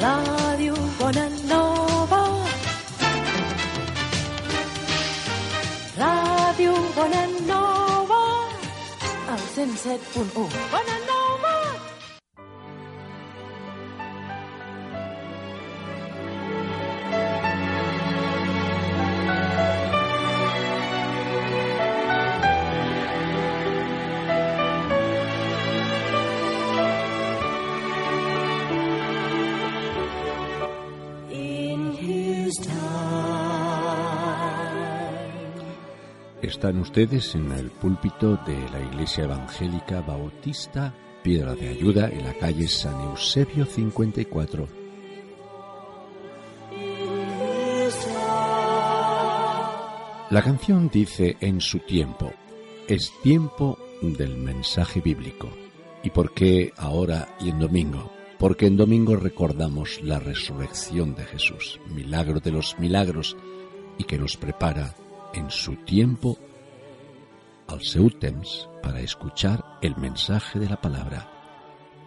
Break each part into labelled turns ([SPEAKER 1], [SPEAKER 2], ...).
[SPEAKER 1] Ràdio Bonanova. Ràdio Bonanova. El 107.1. Bonanova. In
[SPEAKER 2] Están ustedes en el púlpito de la Iglesia Evangélica Bautista Piedra de Ayuda en la calle San Eusebio 54. La canción dice en su tiempo, es tiempo del mensaje bíblico. ¿Y por qué ahora y en domingo? Porque en domingo recordamos la resurrección de Jesús, milagro de los milagros, y que nos prepara en su tiempo al seu para escuchar el mensaje de la palabra.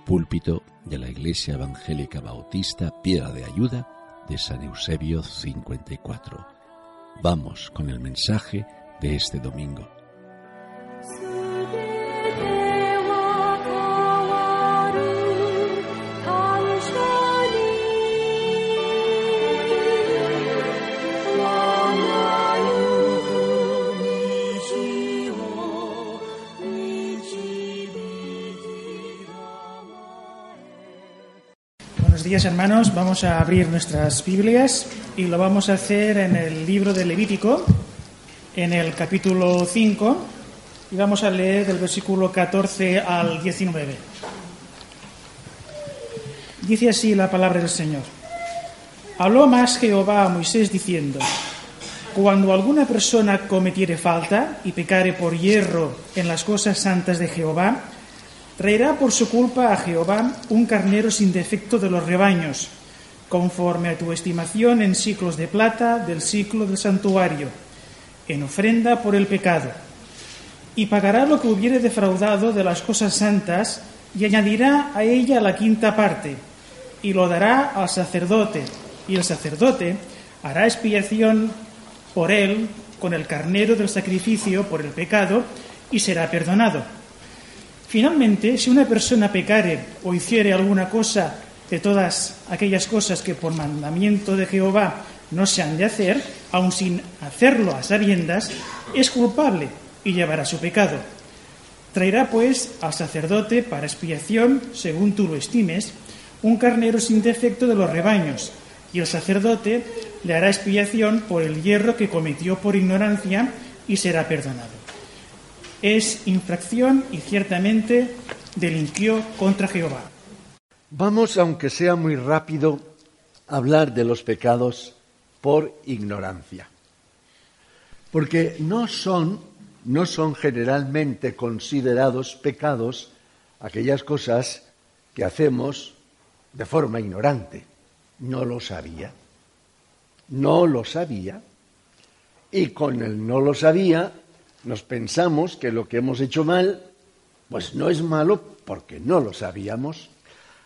[SPEAKER 2] Púlpito de la Iglesia Evangélica Bautista Piedra de Ayuda de San Eusebio 54. Vamos con el mensaje de este domingo.
[SPEAKER 3] Días hermanos, vamos a abrir nuestras Biblias y lo vamos a hacer en el libro de Levítico, en el capítulo 5, y vamos a leer del versículo 14 al 19. Dice así la palabra del Señor. Habló más Jehová a Moisés diciendo, Cuando alguna persona cometiere falta y pecare por hierro en las cosas santas de Jehová, traerá por su culpa a Jehová un carnero sin defecto de los rebaños, conforme a tu estimación en ciclos de plata del ciclo del santuario, en ofrenda por el pecado. Y pagará lo que hubiere defraudado de las cosas santas, y añadirá a ella la quinta parte, y lo dará al sacerdote, y el sacerdote hará expiación por él con el carnero del sacrificio por el pecado, y será perdonado. Finalmente, si una persona pecare o hiciere alguna cosa de todas aquellas cosas que por mandamiento de Jehová no se han de hacer, aun sin hacerlo a sabiendas, es culpable y llevará su pecado. Traerá pues al sacerdote para expiación, según tú lo estimes, un carnero sin defecto de los rebaños, y el sacerdote le hará expiación por el hierro que cometió por ignorancia y será perdonado es infracción y ciertamente delinquió contra Jehová.
[SPEAKER 4] Vamos, aunque sea muy rápido, a hablar de los pecados por ignorancia. Porque no son, no son generalmente considerados pecados aquellas cosas que hacemos de forma ignorante. No lo sabía. No lo sabía. Y con el no lo sabía nos pensamos que lo que hemos hecho mal, pues no es malo porque no lo sabíamos.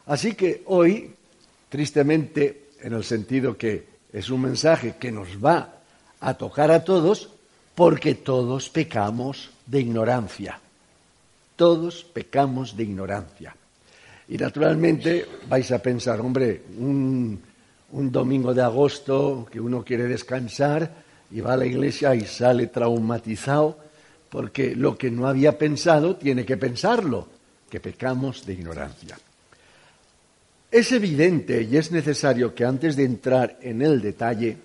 [SPEAKER 4] Así que hoy, tristemente, en el sentido que es un mensaje que nos va a tocar a todos, porque todos pecamos de ignorancia. Todos pecamos de ignorancia. Y naturalmente vais a pensar, hombre, un, un domingo de agosto que uno quiere descansar y va a la iglesia y sale traumatizado porque lo que no había pensado tiene que pensarlo, que pecamos de ignorancia. Es evidente y es necesario que antes de entrar en el detalle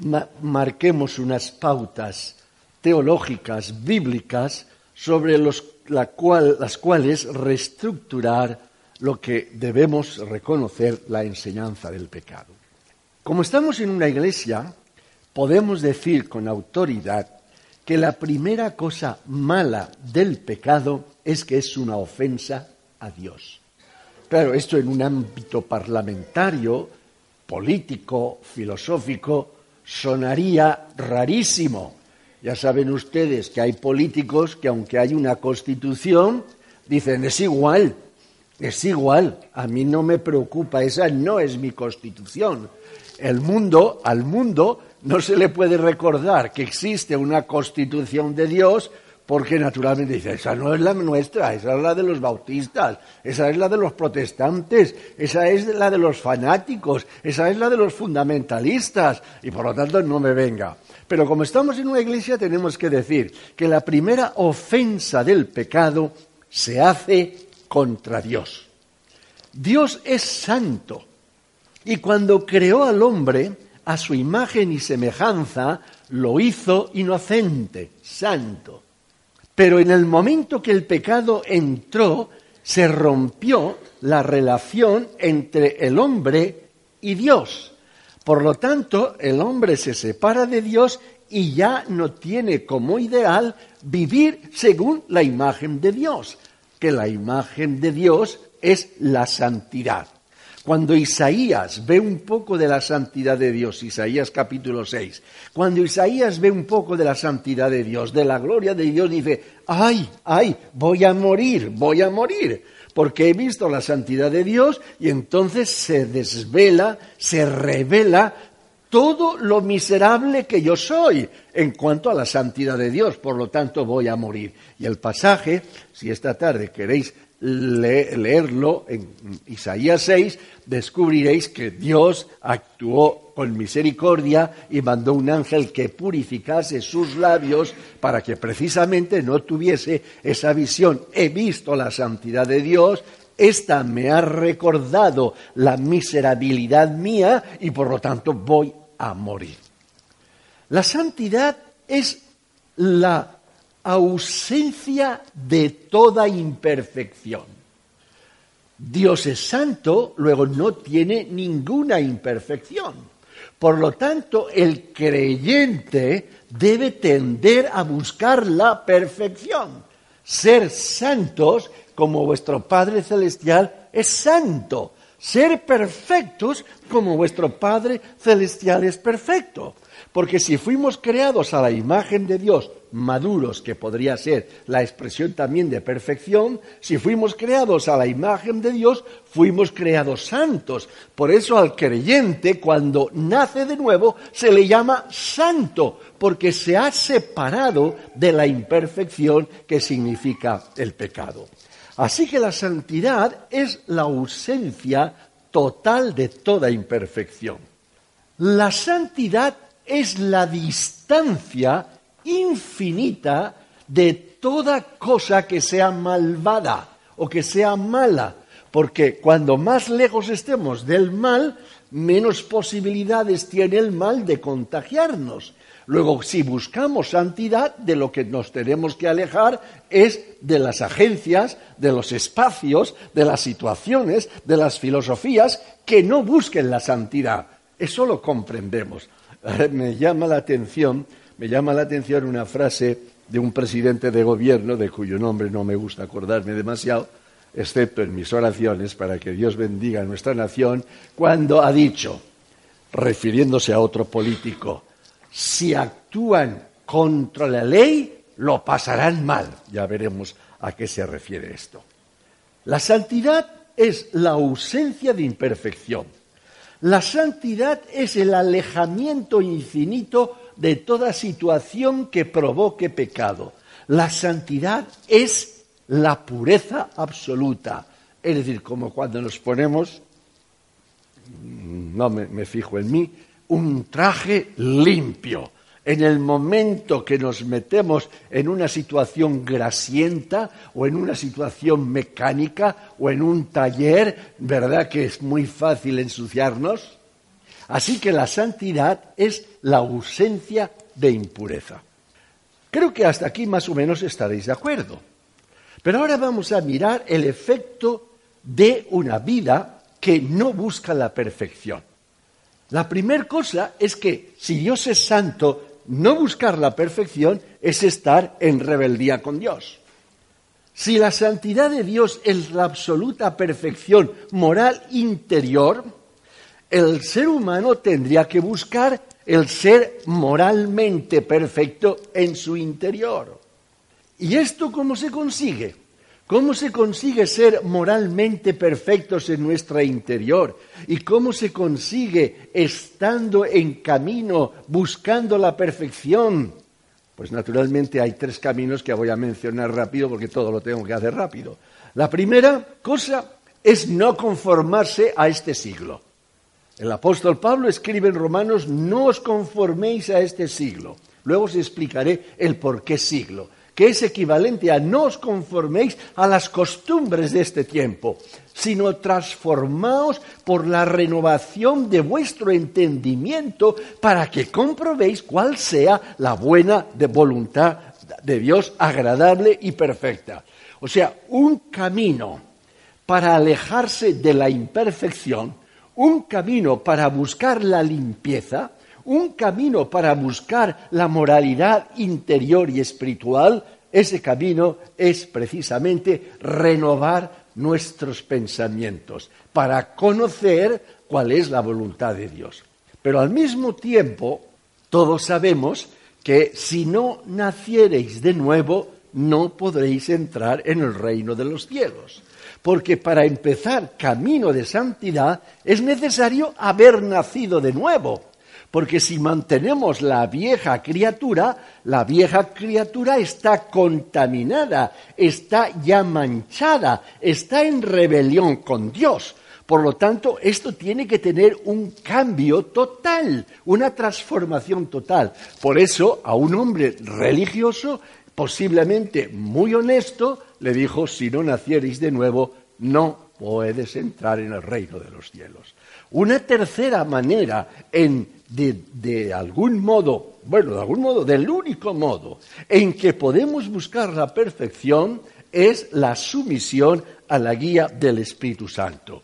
[SPEAKER 4] ma marquemos unas pautas teológicas, bíblicas, sobre los, la cual, las cuales reestructurar lo que debemos reconocer la enseñanza del pecado. Como estamos en una iglesia, podemos decir con autoridad que la primera cosa mala del pecado es que es una ofensa a Dios. Claro, esto en un ámbito parlamentario, político, filosófico, sonaría rarísimo. Ya saben ustedes que hay políticos que aunque hay una constitución, dicen es igual, Es igual, a mí no me preocupa, esa no es mi constitución. El mundo, al mundo, no se le puede recordar que existe una constitución de Dios porque naturalmente dice, esa no es la nuestra, esa es la de los bautistas, esa es la de los protestantes, esa es la de los fanáticos, esa es la de los fundamentalistas, y por lo tanto no me venga. Pero como estamos en una iglesia tenemos que decir que la primera ofensa del pecado se hace contra Dios. Dios es santo y cuando creó al hombre a su imagen y semejanza, lo hizo inocente, santo. Pero en el momento que el pecado entró, se rompió la relación entre el hombre y Dios. Por lo tanto, el hombre se separa de Dios y ya no tiene como ideal vivir según la imagen de Dios, que la imagen de Dios es la santidad. Cuando Isaías ve un poco de la santidad de Dios, Isaías capítulo 6, cuando Isaías ve un poco de la santidad de Dios, de la gloria de Dios, dice, ay, ay, voy a morir, voy a morir, porque he visto la santidad de Dios y entonces se desvela, se revela todo lo miserable que yo soy en cuanto a la santidad de Dios, por lo tanto voy a morir. Y el pasaje, si esta tarde queréis leerlo en Isaías 6, descubriréis que Dios actuó con misericordia y mandó un ángel que purificase sus labios para que precisamente no tuviese esa visión. He visto la santidad de Dios, esta me ha recordado la miserabilidad mía y por lo tanto voy a morir. La santidad es la ausencia de toda imperfección. Dios es santo, luego no tiene ninguna imperfección. Por lo tanto, el creyente debe tender a buscar la perfección, ser santos como vuestro Padre Celestial es santo, ser perfectos como vuestro Padre Celestial es perfecto. Porque si fuimos creados a la imagen de Dios, maduros, que podría ser la expresión también de perfección, si fuimos creados a la imagen de Dios, fuimos creados santos. Por eso al creyente, cuando nace de nuevo, se le llama santo, porque se ha separado de la imperfección que significa el pecado. Así que la santidad es la ausencia total de toda imperfección. La santidad es la distancia infinita de toda cosa que sea malvada o que sea mala, porque cuando más lejos estemos del mal, menos posibilidades tiene el mal de contagiarnos. Luego, si buscamos santidad, de lo que nos tenemos que alejar es de las agencias, de los espacios, de las situaciones, de las filosofías que no busquen la santidad. Eso lo comprendemos. Me llama la atención, me llama la atención una frase de un presidente de gobierno de cuyo nombre no me gusta acordarme demasiado, excepto en mis oraciones para que Dios bendiga a nuestra nación, cuando ha dicho, refiriéndose a otro político, si actúan contra la ley, lo pasarán mal. Ya veremos a qué se refiere esto. La santidad es la ausencia de imperfección. La santidad es el alejamiento infinito de toda situación que provoque pecado. La santidad es la pureza absoluta. Es decir, como cuando nos ponemos, no me, fijo en mí, un traje limpio en el momento que nos metemos en una situación grasienta o en una situación mecánica o en un taller, ¿verdad que es muy fácil ensuciarnos? Así que la santidad es la ausencia de impureza. Creo que hasta aquí más o menos estaréis de acuerdo. Pero ahora vamos a mirar el efecto de una vida que no busca la perfección. La primera cosa es que si Dios es santo no buscar la perfección es estar en rebeldía con Dios. Si la santidad de Dios es la absoluta perfección moral interior, el ser humano tendría que buscar el ser moralmente perfecto en su interior. ¿Y esto cómo se consigue? ¿Cómo se consigue ser moralmente perfectos en nuestra interior? ¿Y cómo se consigue estando en camino, buscando la perfección? Pues naturalmente hay tres caminos que voy a mencionar rápido porque todo lo tengo que hacer rápido. La primera cosa es no conformarse a este siglo. El apóstol Pablo escribe en Romanos, no os conforméis a este siglo. Luego os explicaré el por qué siglo, que es equivalente a no os conforméis a las costumbres de este tiempo, sino transformaos por la renovación de vuestro entendimiento para que comprobéis cuál sea la buena de voluntad de Dios, agradable y perfecta. O sea, un camino para alejarse de la imperfección, un camino para buscar la limpieza, un camino para buscar la moralidad interior y espiritual, ese camino es precisamente renovar nuestros pensamientos para conocer cuál es la voluntad de Dios. Pero al mismo tiempo, todos sabemos que si no naciereis de nuevo, no podréis entrar en el reino de los cielos porque para empezar camino de santidad es necesario haber nacido de nuevo. Porque si mantenemos la vieja criatura, la vieja criatura está contaminada, está ya manchada, está en rebelión con Dios. Por lo tanto, esto tiene que tener un cambio total, una transformación total. Por eso, a un hombre religioso posiblemente muy honesto, le dijo, si no nacierais de nuevo, no puedes entrar en el reino de los cielos. Una tercera manera de, de, algún modo, bueno, de algún modo, del único modo en que podemos buscar la perfección es la sumisión a la guía del Espíritu Santo.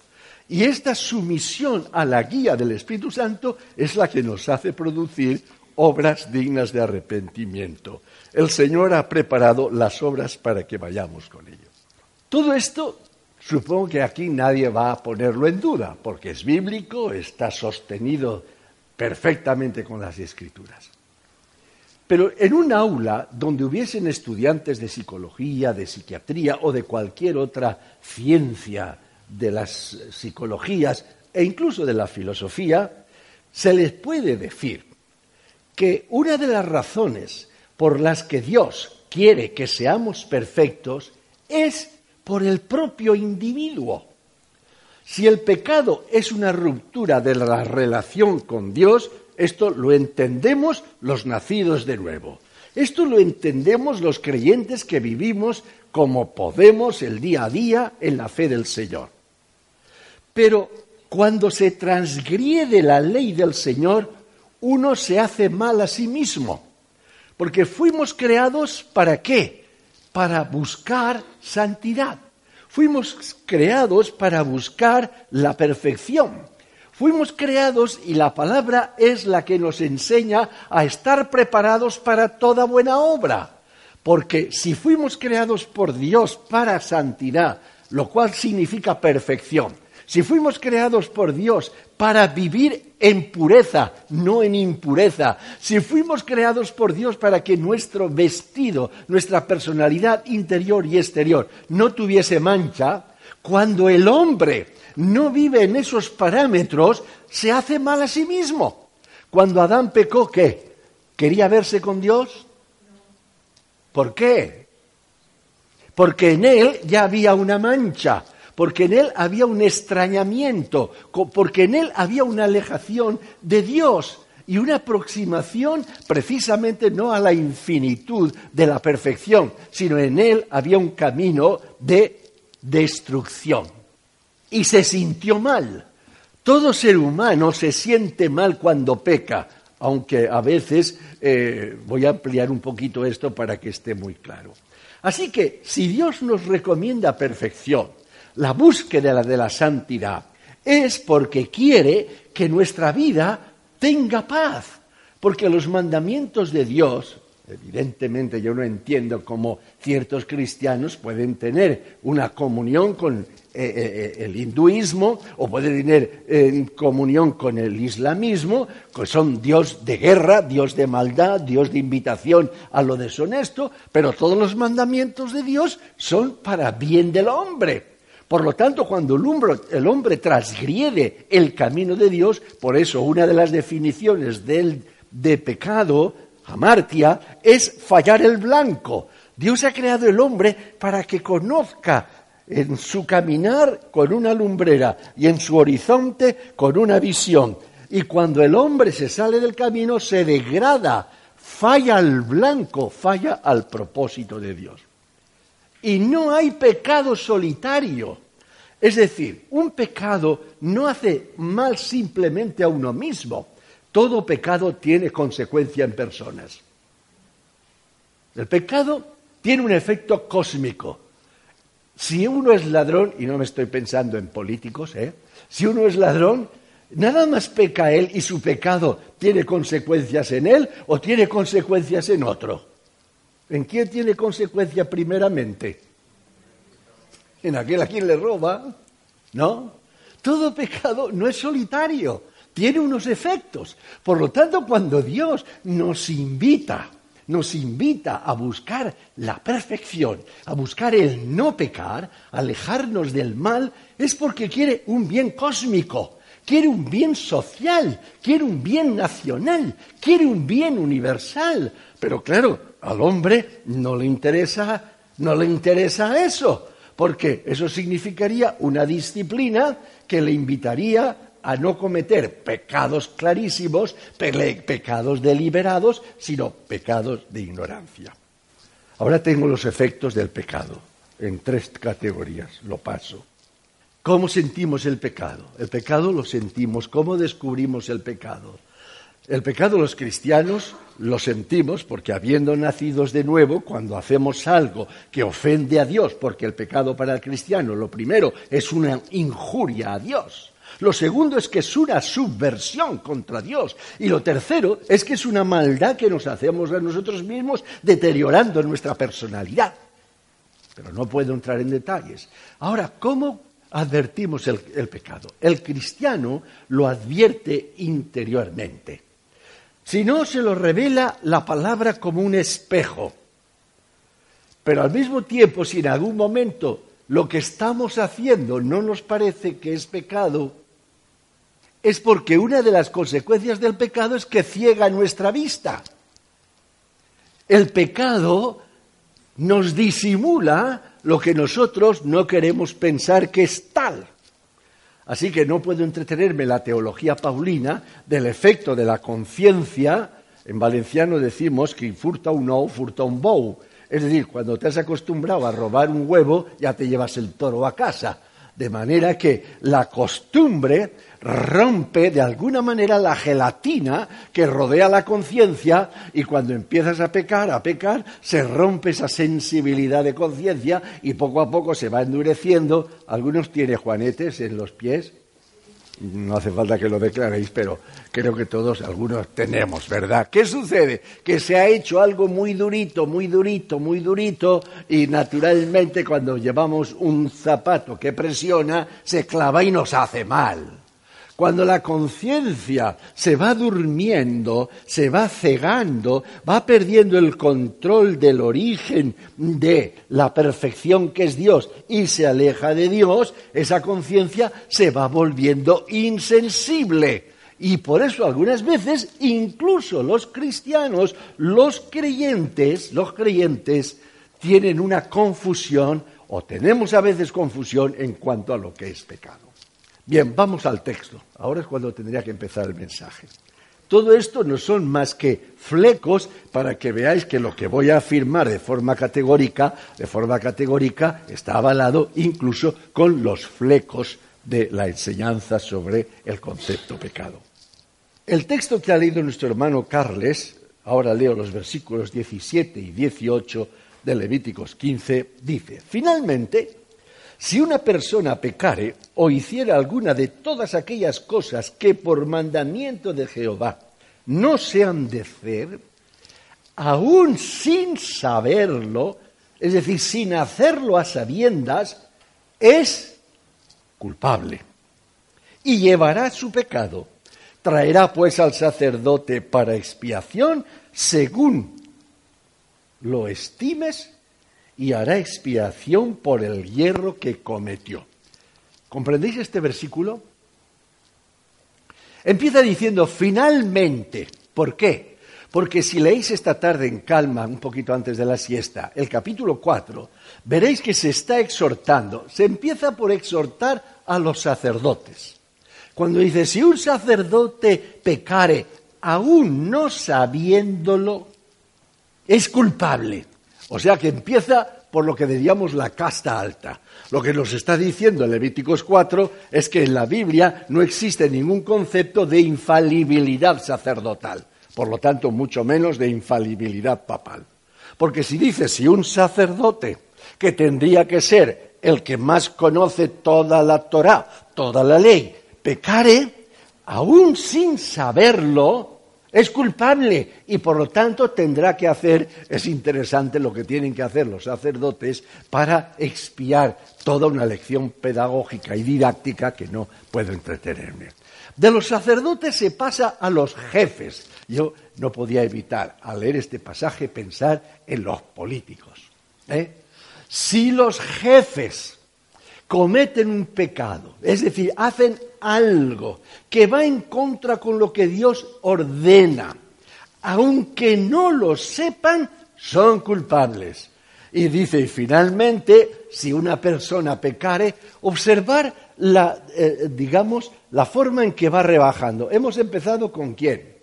[SPEAKER 4] Y esta sumisión a la guía del Espíritu Santo es la que nos hace producir obras dignas de arrepentimiento. El Señor ha preparado las obras para que vayamos con ello. Todo esto supongo que aquí nadie va a ponerlo en duda, porque es bíblico, está sostenido perfectamente con las escrituras. Pero en un aula donde hubiesen estudiantes de psicología, de psiquiatría o de cualquier otra ciencia de las psicologías e incluso de la filosofía, se les puede decir que una de las razones por las que Dios quiere que seamos perfectos es por el propio individuo. Si el pecado es una ruptura de la relación con Dios, esto lo entendemos los nacidos de nuevo. Esto lo entendemos los creyentes que vivimos como podemos el día a día en la fe del Señor. Pero cuando se transgrede la ley del Señor, uno se hace mal a sí mismo. Porque fuimos creados para qué? Para buscar santidad. Fuimos creados para buscar la perfección. Fuimos creados y la palabra es la que nos enseña a estar preparados para toda buena obra. Porque si fuimos creados por Dios para santidad, lo cual significa perfección, si fuimos creados por Dios para vivir en pureza, no en impureza, si fuimos creados por Dios para que nuestro vestido, nuestra personalidad interior y exterior no tuviese mancha, cuando el hombre no vive en esos parámetros, se hace mal a sí mismo. Cuando Adán pecó, ¿qué? ¿Quería verse con Dios? ¿Por qué? Porque en él ya había una mancha porque en él había un extrañamiento, porque en él había una alejación de Dios y una aproximación precisamente no a la infinitud de la perfección, sino en él había un camino de destrucción. Y se sintió mal. Todo ser humano se siente mal cuando peca, aunque a veces eh, voy a ampliar un poquito esto para que esté muy claro. Así que si Dios nos recomienda perfección, la búsqueda de la santidad es porque quiere que nuestra vida tenga paz, porque los mandamientos de Dios, evidentemente yo no entiendo cómo ciertos cristianos pueden tener una comunión con eh, eh, el hinduismo o puede tener en comunión con el islamismo, que son Dios de guerra, Dios de maldad, Dios de invitación a lo deshonesto, pero todos los mandamientos de Dios son para bien del hombre. Por lo tanto, cuando el hombre, transgrede el camino de Dios, por eso una de las definiciones del, de pecado, amartia, es fallar el blanco. Dios ha creado el hombre para que conozca en su caminar con una lumbrera y en su horizonte con una visión. Y cuando el hombre se sale del camino, se degrada, falla al blanco, falla al propósito de Dios. Y no hay pecado solitario. Es decir, un pecado no hace mal simplemente a uno mismo. Todo pecado tiene consecuencia en personas. El pecado tiene un efecto cósmico. Si uno es ladrón, y no me estoy pensando en políticos, ¿eh? si uno es ladrón, nada más peca él y su pecado tiene consecuencias en él o tiene consecuencias en otro. ¿En quién tiene consecuencia primeramente? En aquel a quien le roba, ¿no? Todo pecado no es solitario, tiene unos efectos. Por lo tanto, cuando Dios nos invita nos invita a buscar la perfección, a buscar el no pecar, alejarnos del mal, es porque quiere un bien cósmico, quiere un bien social, quiere un bien nacional, quiere un bien universal. Pero claro, al hombre no le interesa, no le interesa eso, porque eso significaría una disciplina que le invitaría a no cometer pecados clarísimos, pecados deliberados, sino pecados de ignorancia. Ahora tengo los efectos del pecado en tres categorías, lo paso. ¿Cómo sentimos el pecado? El pecado lo sentimos. ¿Cómo descubrimos el pecado? El pecado los cristianos lo sentimos porque habiendo nacidos de nuevo, cuando hacemos algo que ofende a Dios, porque el pecado para el cristiano, lo primero, es una injuria a Dios. Lo segundo es que es una subversión contra Dios. Y lo tercero es que es una maldad que nos hacemos a nosotros mismos deteriorando nuestra personalidad. Pero no puedo entrar en detalles. Ahora, ¿cómo advertimos el, el pecado? El cristiano lo advierte interiormente. Si no, se lo revela la palabra como un espejo. Pero al mismo tiempo, si en algún momento lo que estamos haciendo no nos parece que es pecado, es porque una de las consecuencias del pecado es que ciega nuestra vista. El pecado nos disimula lo que nosotros no queremos pensar que es tal. Así que no puedo entretenerme la teología paulina del efecto de la conciencia. En valenciano decimos que furta un ou, furta un bou. Es decir, cuando te has acostumbrado a robar un huevo, ya te llevas el toro a casa. De manera que la costumbre rompe de alguna manera la gelatina que rodea la conciencia y cuando empiezas a pecar, a pecar, se rompe esa sensibilidad de conciencia y poco a poco se va endureciendo. Algunos tienen juanetes en los pies, no hace falta que lo declaréis, pero creo que todos, algunos tenemos, ¿verdad? ¿Qué sucede? Que se ha hecho algo muy durito, muy durito, muy durito, y naturalmente cuando llevamos un zapato que presiona, se clava y nos hace mal. Cuando la conciencia se va durmiendo, se va cegando, va perdiendo el control del origen de la perfección que es Dios y se aleja de Dios, esa conciencia se va volviendo insensible. Y por eso algunas veces incluso los cristianos, los creyentes, los creyentes tienen una confusión o tenemos a veces confusión en cuanto a lo que es pecado. Bien, vamos al texto. Ahora es cuando tendría que empezar el mensaje. Todo esto no son más que flecos para que veáis que lo que voy a afirmar de forma categórica, de forma categórica, está avalado incluso con los flecos de la enseñanza sobre el concepto pecado. El texto que ha leído nuestro hermano Carles, ahora leo los versículos 17 y 18 de Levíticos 15, dice, finalmente, si una persona pecare o hiciera alguna de todas aquellas cosas que por mandamiento de Jehová no se han de hacer, aún sin saberlo, es decir, sin hacerlo a sabiendas, es culpable. Y llevará su pecado. Traerá pues al sacerdote para expiación según lo estimes y hará expiación por el hierro que cometió. ¿Comprendéis este versículo? Empieza diciendo finalmente. ¿Por qué? Porque si leéis esta tarde en calma, un poquito antes de la siesta, el capítulo 4, veréis que se está exhortando, se empieza por exhortar a los sacerdotes. Cuando dice, si un sacerdote pecare aún no sabiéndolo, es culpable. O sea que empieza por lo que diríamos la casta alta. Lo que nos está diciendo Levíticos 4 es que en la Biblia no existe ningún concepto de infalibilidad sacerdotal, por lo tanto, mucho menos de infalibilidad papal. Porque si dice si un sacerdote, que tendría que ser el que más conoce toda la Torá, toda la ley, pecare, aún sin saberlo, es culpable y por lo tanto tendrá que hacer, es interesante lo que tienen que hacer los sacerdotes para expiar toda una lección pedagógica y didáctica que no puedo entretenerme. De los sacerdotes se pasa a los jefes. Yo no podía evitar, al leer este pasaje, pensar en los políticos. ¿eh? Si los jefes cometen un pecado, es decir, hacen algo que va en contra con lo que Dios ordena, aunque no lo sepan, son culpables. Y dice, y finalmente, si una persona pecare, observar la, eh, digamos, la forma en que va rebajando. Hemos empezado con quién?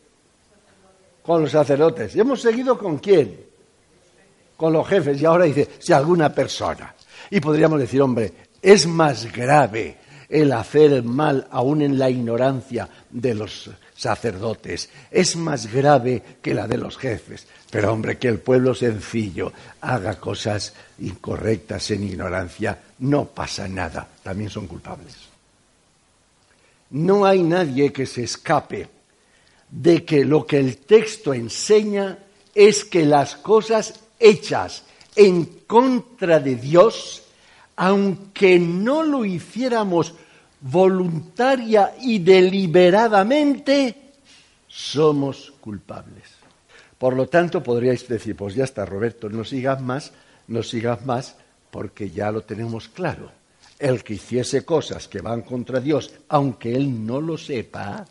[SPEAKER 4] Con los sacerdotes. ¿Y hemos seguido con quién? Con los jefes. Y ahora dice, si alguna persona. Y podríamos decir, hombre, es más grave el hacer el mal aún en la ignorancia de los sacerdotes. Es más grave que la de los jefes. Pero hombre, que el pueblo sencillo haga cosas incorrectas en ignorancia, no pasa nada. También son culpables. No hay nadie que se escape de que lo que el texto enseña es que las cosas hechas en contra de Dios aunque no lo hiciéramos voluntaria y deliberadamente, somos culpables. Por lo tanto, podríais decir, pues ya está, Roberto, no sigas más, no sigas más, porque ya lo tenemos claro. El que hiciese cosas que van contra Dios, aunque él no lo sepa,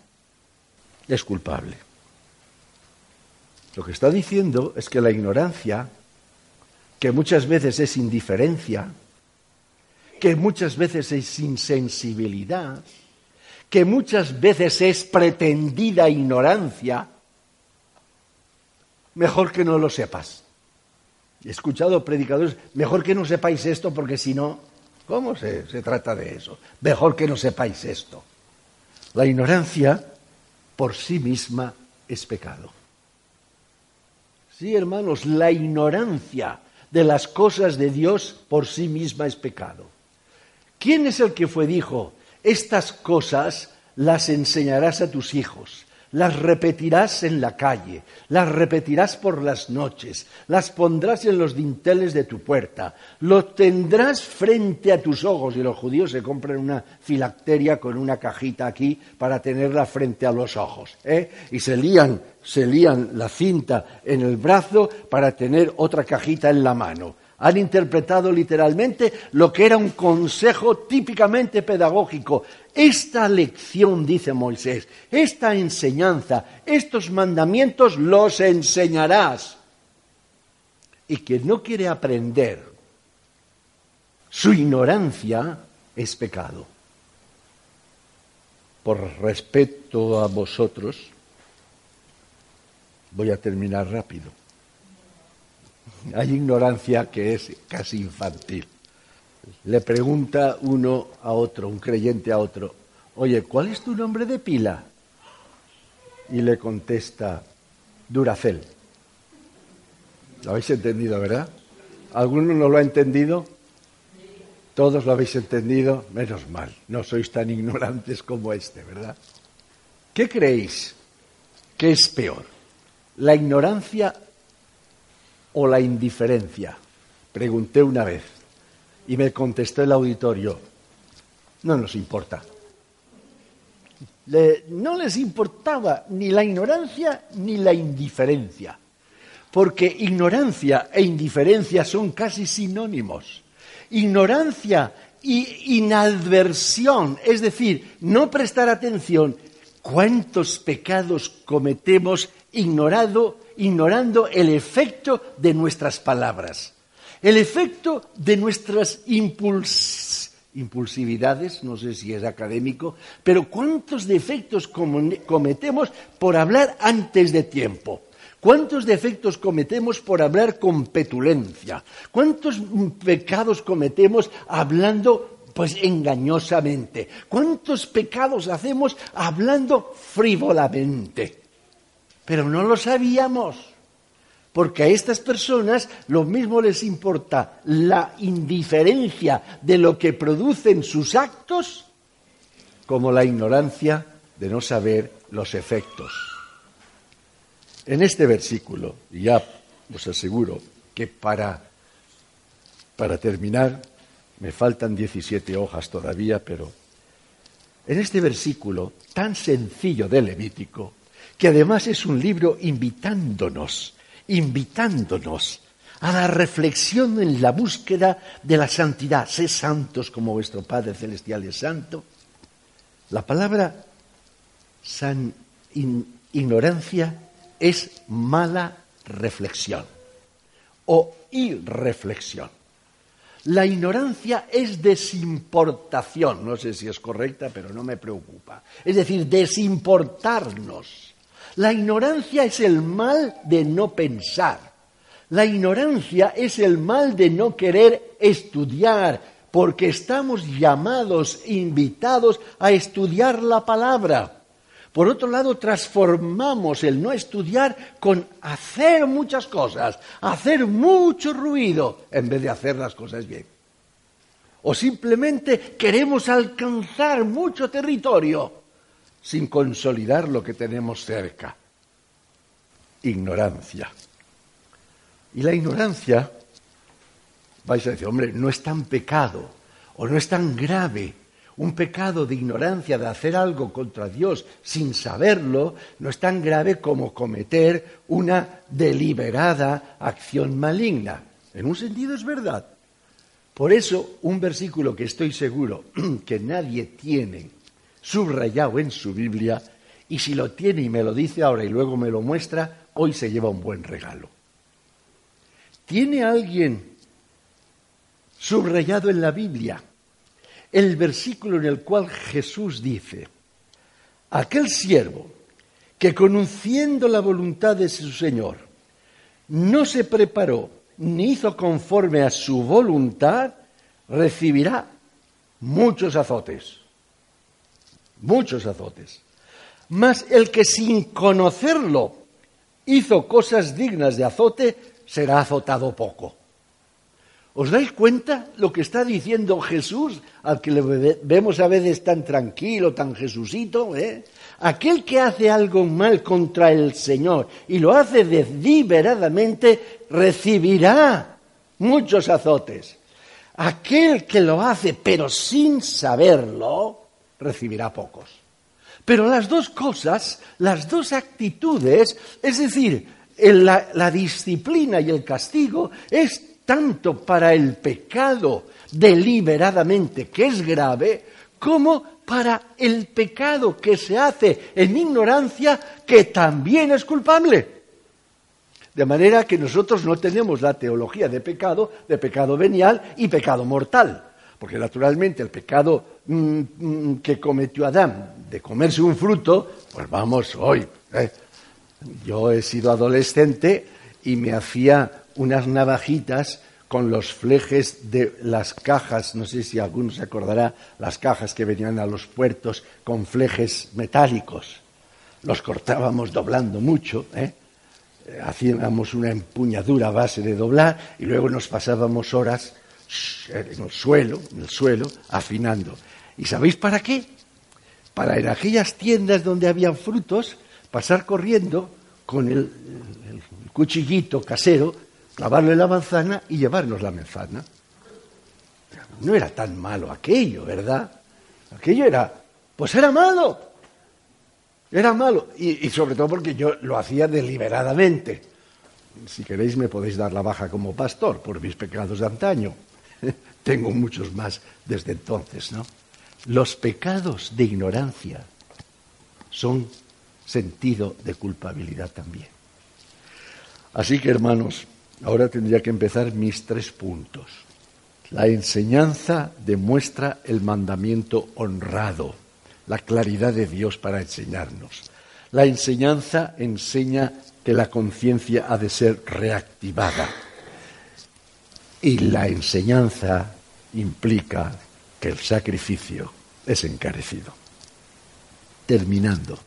[SPEAKER 4] es culpable. Lo que está diciendo es que la ignorancia, que muchas veces es indiferencia, que muchas veces es insensibilidad, que muchas veces es pretendida ignorancia, mejor que no lo sepas. He escuchado predicadores, mejor que no sepáis esto porque si no, ¿cómo se, se trata de eso? Mejor que no sepáis esto. La ignorancia por sí misma es pecado. Sí, hermanos, la ignorancia de las cosas de Dios por sí misma es pecado. ¿Quién es el que fue dijo, estas cosas las enseñarás a tus hijos, las repetirás en la calle, las repetirás por las noches, las pondrás en los dinteles de tu puerta, lo tendrás frente a tus ojos. Y los judíos se compran una filacteria con una cajita aquí para tenerla frente a los ojos. ¿eh? Y se lían, se lían la cinta en el brazo para tener otra cajita en la mano han interpretado literalmente lo que era un consejo típicamente pedagógico. Esta lección, dice Moisés, esta enseñanza, estos mandamientos los enseñarás. Y quien no quiere aprender, su ignorancia es pecado. Por respeto a vosotros, voy a terminar rápido. Hay ignorancia que es casi infantil. Le pregunta uno a otro, un creyente a otro, oye, ¿cuál es tu nombre de pila? Y le contesta, Duracel. ¿Lo habéis entendido, verdad? ¿Alguno no lo ha entendido? Todos lo habéis entendido, menos mal, no sois tan ignorantes como este, ¿verdad? ¿Qué creéis que es peor? ¿La ignorancia o la indiferencia? Pregunté una vez y me contestó el auditorio, no nos importa. no les importaba ni la ignorancia ni la indiferencia, porque ignorancia e indiferencia son casi sinónimos. Ignorancia y inadversión, es decir, no prestar atención, cuántos pecados cometemos ignorado, ignorando el efecto de nuestras palabras, el efecto de nuestras impulsividades, no sé si es académico, pero cuántos defectos cometemos por hablar antes de tiempo. ¿Cuántos defectos cometemos por hablar con petulencia? ¿Cuántos pecados cometemos hablando pues engañosamente? ¿Cuántos pecados hacemos hablando frívolamente? Pero no lo sabíamos, porque a estas personas lo mismo les importa la indiferencia de lo que producen sus actos como la ignorancia de no saber los efectos. En este versículo, y ya os aseguro que para, para terminar, me faltan 17 hojas todavía, pero en este versículo tan sencillo de Levítico, que además es un libro invitándonos, invitándonos a la reflexión en la búsqueda de la santidad. Sé santos como vuestro Padre Celestial es santo. La palabra san, ignorancia es mala reflexión o irreflexión. La ignorancia es desimportación, no sé si es correcta, pero no me preocupa. Es decir, desimportarnos. La ignorancia es el mal de no pensar. La ignorancia es el mal de no querer estudiar, porque estamos llamados, invitados a estudiar la palabra. Por otro lado, transformamos el no estudiar con hacer muchas cosas, hacer mucho ruido, en vez de hacer las cosas bien. O simplemente queremos alcanzar mucho territorio sin consolidar lo que tenemos cerca. Ignorancia. Y la ignorancia, vais a decir, hombre, no es tan pecado o no es tan grave. Un pecado de ignorancia de hacer algo contra Dios sin saberlo no es tan grave como cometer una deliberada acción maligna. En un sentido es verdad. Por eso, un versículo que estoy seguro que nadie tiene subrayado en su Biblia y si lo tiene y me lo dice ahora y luego me lo muestra, hoy se lleva un buen regalo. ¿Tiene alguien subrayado en la Biblia el versículo en el cual Jesús dice, aquel siervo que conociendo la voluntad de su Señor no se preparó ni hizo conforme a su voluntad, recibirá muchos azotes muchos azotes. Mas el que sin conocerlo hizo cosas dignas de azote, será azotado poco. ¿Os dais cuenta lo que está diciendo Jesús, al que le vemos a veces tan tranquilo, tan Jesucito? Eh? Aquel que hace algo mal contra el Señor y lo hace deliberadamente, recibirá muchos azotes. Aquel que lo hace pero sin saberlo, recibirá pocos. Pero las dos cosas, las dos actitudes, es decir, la, la disciplina y el castigo, es tanto para el pecado deliberadamente, que es grave, como para el pecado que se hace en ignorancia, que también es culpable. De manera que nosotros no tenemos la teología de pecado, de pecado venial y pecado mortal. Porque naturalmente el pecado mm, mm, que cometió Adán de comerse un fruto, pues vamos, hoy. ¿eh? Yo he sido adolescente y me hacía unas navajitas con los flejes de las cajas, no sé si alguno se acordará, las cajas que venían a los puertos con flejes metálicos. Los cortábamos doblando mucho, ¿eh? hacíamos una empuñadura a base de doblar y luego nos pasábamos horas en el suelo, en el suelo, afinando. ¿Y sabéis para qué? Para en aquellas tiendas donde habían frutos, pasar corriendo con el, cuchillito casero, clavarle la manzana y llevarnos la manzana. No era tan malo aquello, ¿verdad? Aquello era, pues era malo. Era malo. Y, y sobre todo porque yo lo hacía deliberadamente. Si queréis me podéis dar la baja como pastor por mis pecados de antaño. Tengo muchos más desde entonces, ¿no? Los pecados de ignorancia son sentido de culpabilidad también. Así que, hermanos, ahora tendría que empezar mis tres puntos. La enseñanza demuestra el mandamiento honrado, la claridad de Dios para enseñarnos. La enseñanza enseña que la conciencia ha de ser reactivada. Y la enseñanza implica que el sacrificio es encarecido. Terminando,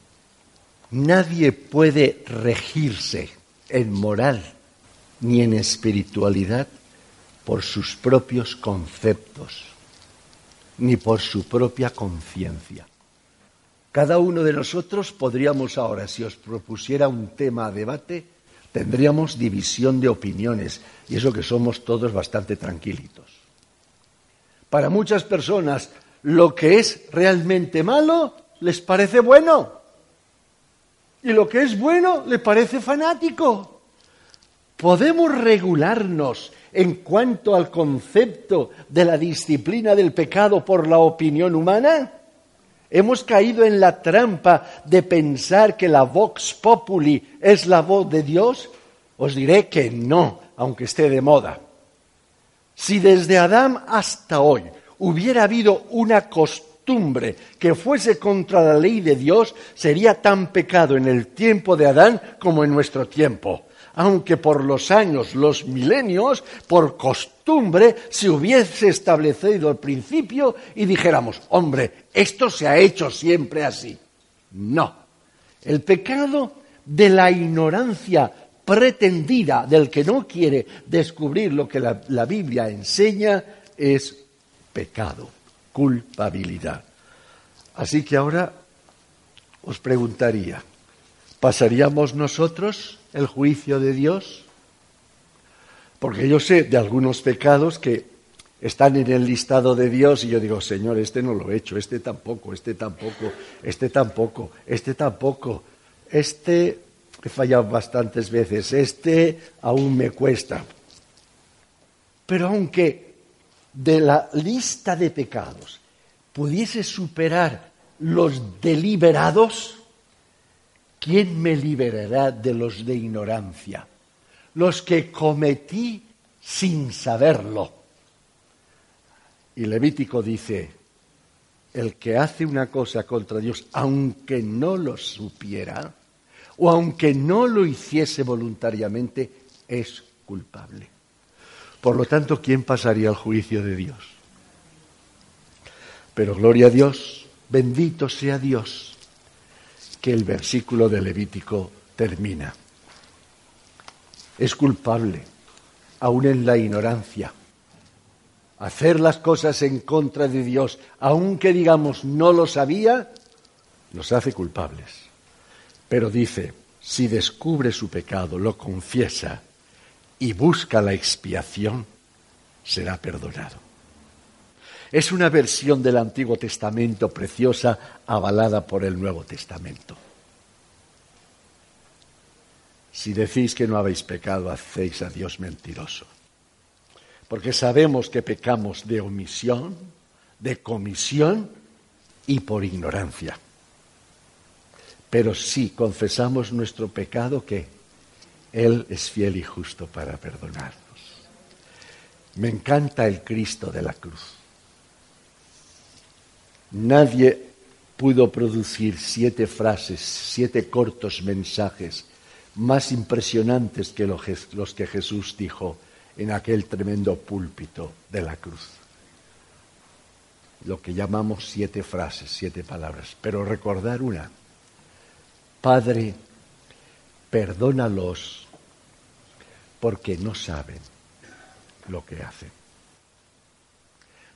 [SPEAKER 4] nadie puede regirse en moral ni en espiritualidad por sus propios conceptos, ni por su propia conciencia. Cada uno de nosotros podríamos ahora, si os propusiera un tema a debate, tendríamos división de opiniones, y eso que somos todos bastante tranquilitos. Para muchas personas, lo que es realmente malo les parece bueno, y lo que es bueno le parece fanático. ¿Podemos regularnos en cuanto al concepto de la disciplina del pecado por la opinión humana? ¿Hemos caído en la trampa de pensar que la vox populi es la voz de Dios? Os diré que no, aunque esté de moda. Si desde Adán hasta hoy hubiera habido una costumbre que fuese contra la ley de Dios, sería tan pecado en el tiempo de Adán como en nuestro tiempo aunque por los años, los milenios, por costumbre, se hubiese establecido el principio y dijéramos, hombre, esto se ha hecho siempre así. No. El pecado de la ignorancia pretendida del que no quiere descubrir lo que la, la Biblia enseña es pecado, culpabilidad. Así que ahora os preguntaría, ¿pasaríamos nosotros el juicio de Dios? Porque yo sé de algunos pecados que están en el listado de Dios y yo digo, Señor, este no lo he hecho, este tampoco, este tampoco, este tampoco, este tampoco, este he fallado bastantes veces, este aún me cuesta. Pero aunque de la lista de pecados pudiese superar los deliberados, ¿quién me liberará de los de ignorancia? Los que cometí sin saberlo. Y Levítico dice, el que hace una cosa contra Dios, aunque no lo supiera, o aunque no lo hiciese voluntariamente, es culpable. Por lo tanto, ¿quién pasaría al juicio de Dios? Pero gloria a Dios, bendito sea Dios, que el versículo de Levítico termina. Es culpable, aún en la ignorancia. Hacer las cosas en contra de Dios, aunque digamos no lo sabía, nos hace culpables. Pero dice, si descubre su pecado, lo confiesa y busca la expiación, será perdonado. Es una versión del Antiguo Testamento preciosa avalada por el Nuevo Testamento. Si decís que no habéis pecado, hacéis a Dios mentiroso. Porque sabemos que pecamos de omisión, de comisión y por ignorancia. Pero si confesamos nuestro pecado, que Él es fiel y justo para perdonarnos. Me encanta el Cristo de la cruz. Nadie pudo producir siete frases, siete cortos mensajes más impresionantes que los que Jesús dijo en aquel tremendo púlpito de la cruz. Lo que llamamos siete frases, siete palabras. Pero recordar una. Padre, perdónalos porque no saben lo que hacen.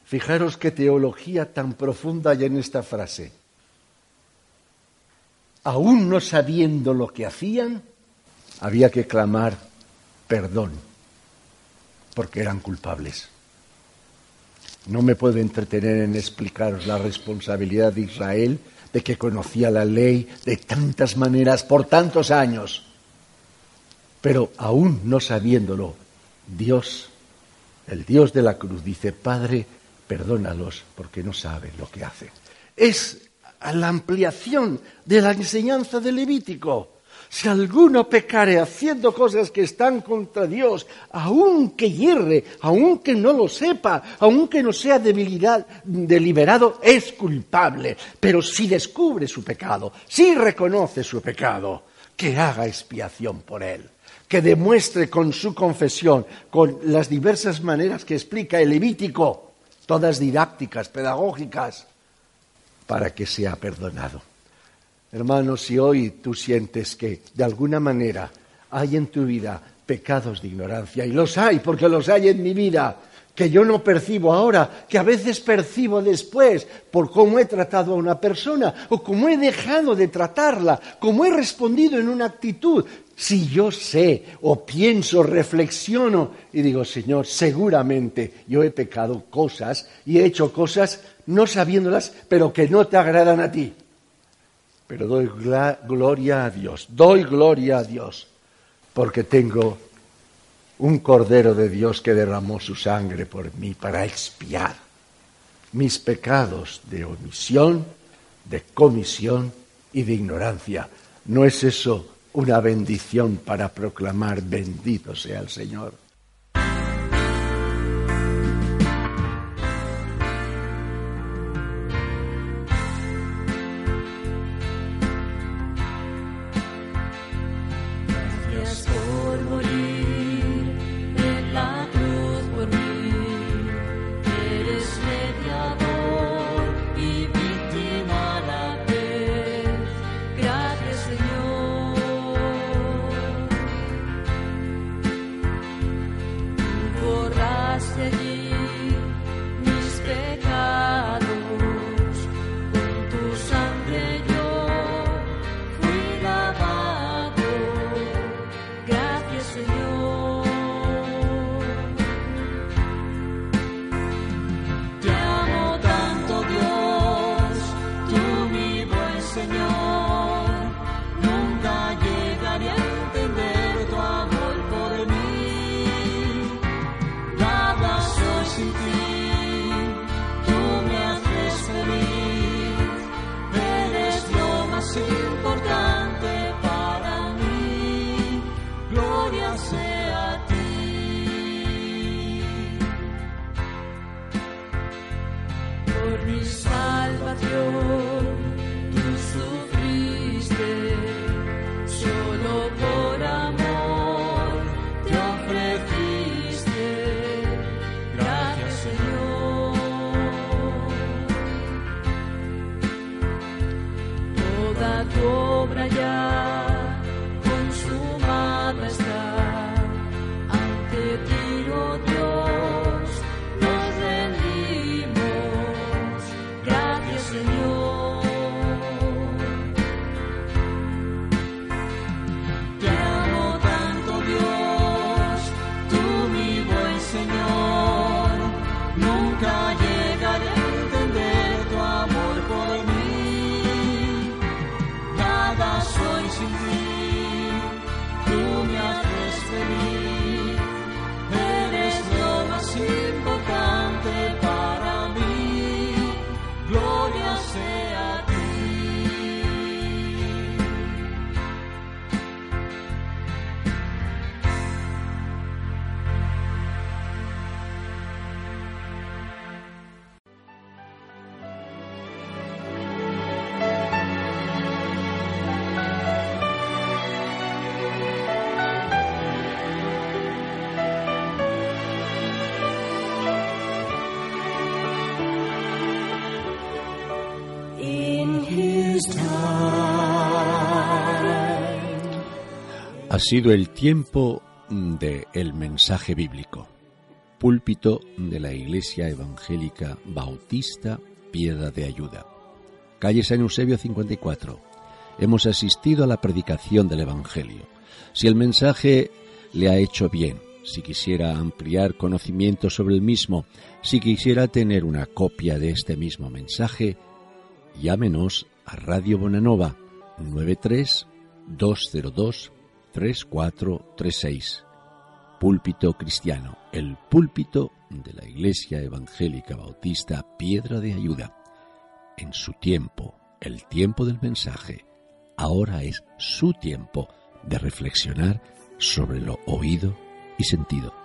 [SPEAKER 4] Fijaros qué teología tan profunda hay en esta frase. Aún no sabiendo lo que hacían, había que clamar perdón, porque eran culpables. No me puedo entretener en explicaros la responsabilidad de Israel, de que conocía la ley de tantas maneras por tantos años. Pero aún no sabiéndolo, Dios, el Dios de la cruz, dice, Padre, perdónalos porque no saben lo que hacen. Es la ampliación de la enseñanza del Levítico. Si alguno pecare haciendo cosas que están contra Dios, aunque hierre, aunque no lo sepa, aunque no sea debilidad deliberado, es culpable. Pero si descubre su pecado, si reconoce su pecado, que haga expiación por él, que demuestre con su confesión, con las diversas maneras que explica el Levítico, todas didácticas, pedagógicas, para que sea perdonado. Hermanos, si hoy tú sientes que de alguna manera hay en tu vida pecados de ignorancia, y los hay, porque los hay en mi vida, que yo no percibo ahora, que a veces percibo después por cómo he tratado a una persona o cómo he dejado de tratarla, cómo he respondido en una actitud. Si yo sé o pienso, reflexiono y digo, Señor, seguramente yo he pecado cosas y he hecho cosas no sabiéndolas, pero que no te agradan a ti. Pero doy gloria a Dios, doy gloria a Dios, porque tengo un Cordero de Dios que derramó su sangre por mí para expiar mis pecados de omisión, de comisión y de ignorancia. ¿No es eso una bendición para proclamar bendito sea el Señor?
[SPEAKER 2] Ha sido el tiempo de el mensaje bíblico. Púlpito de la Iglesia Evangélica Bautista Piedra de Ayuda. Calle San Eusebio 54. Hemos asistido a la predicación del Evangelio. Si el mensaje le ha hecho bien
[SPEAKER 4] si quisiera ampliar conocimiento sobre el mismo, si quisiera tener una copia de este mismo mensaje, llámenos a Radio Bonanova 93 202 3436. Púlpito Cristiano, el púlpito de la Iglesia Evangélica Bautista Piedra de Ayuda. En su tiempo, el tiempo del mensaje, ahora es su tiempo de reflexionar sobre lo oído y sentido.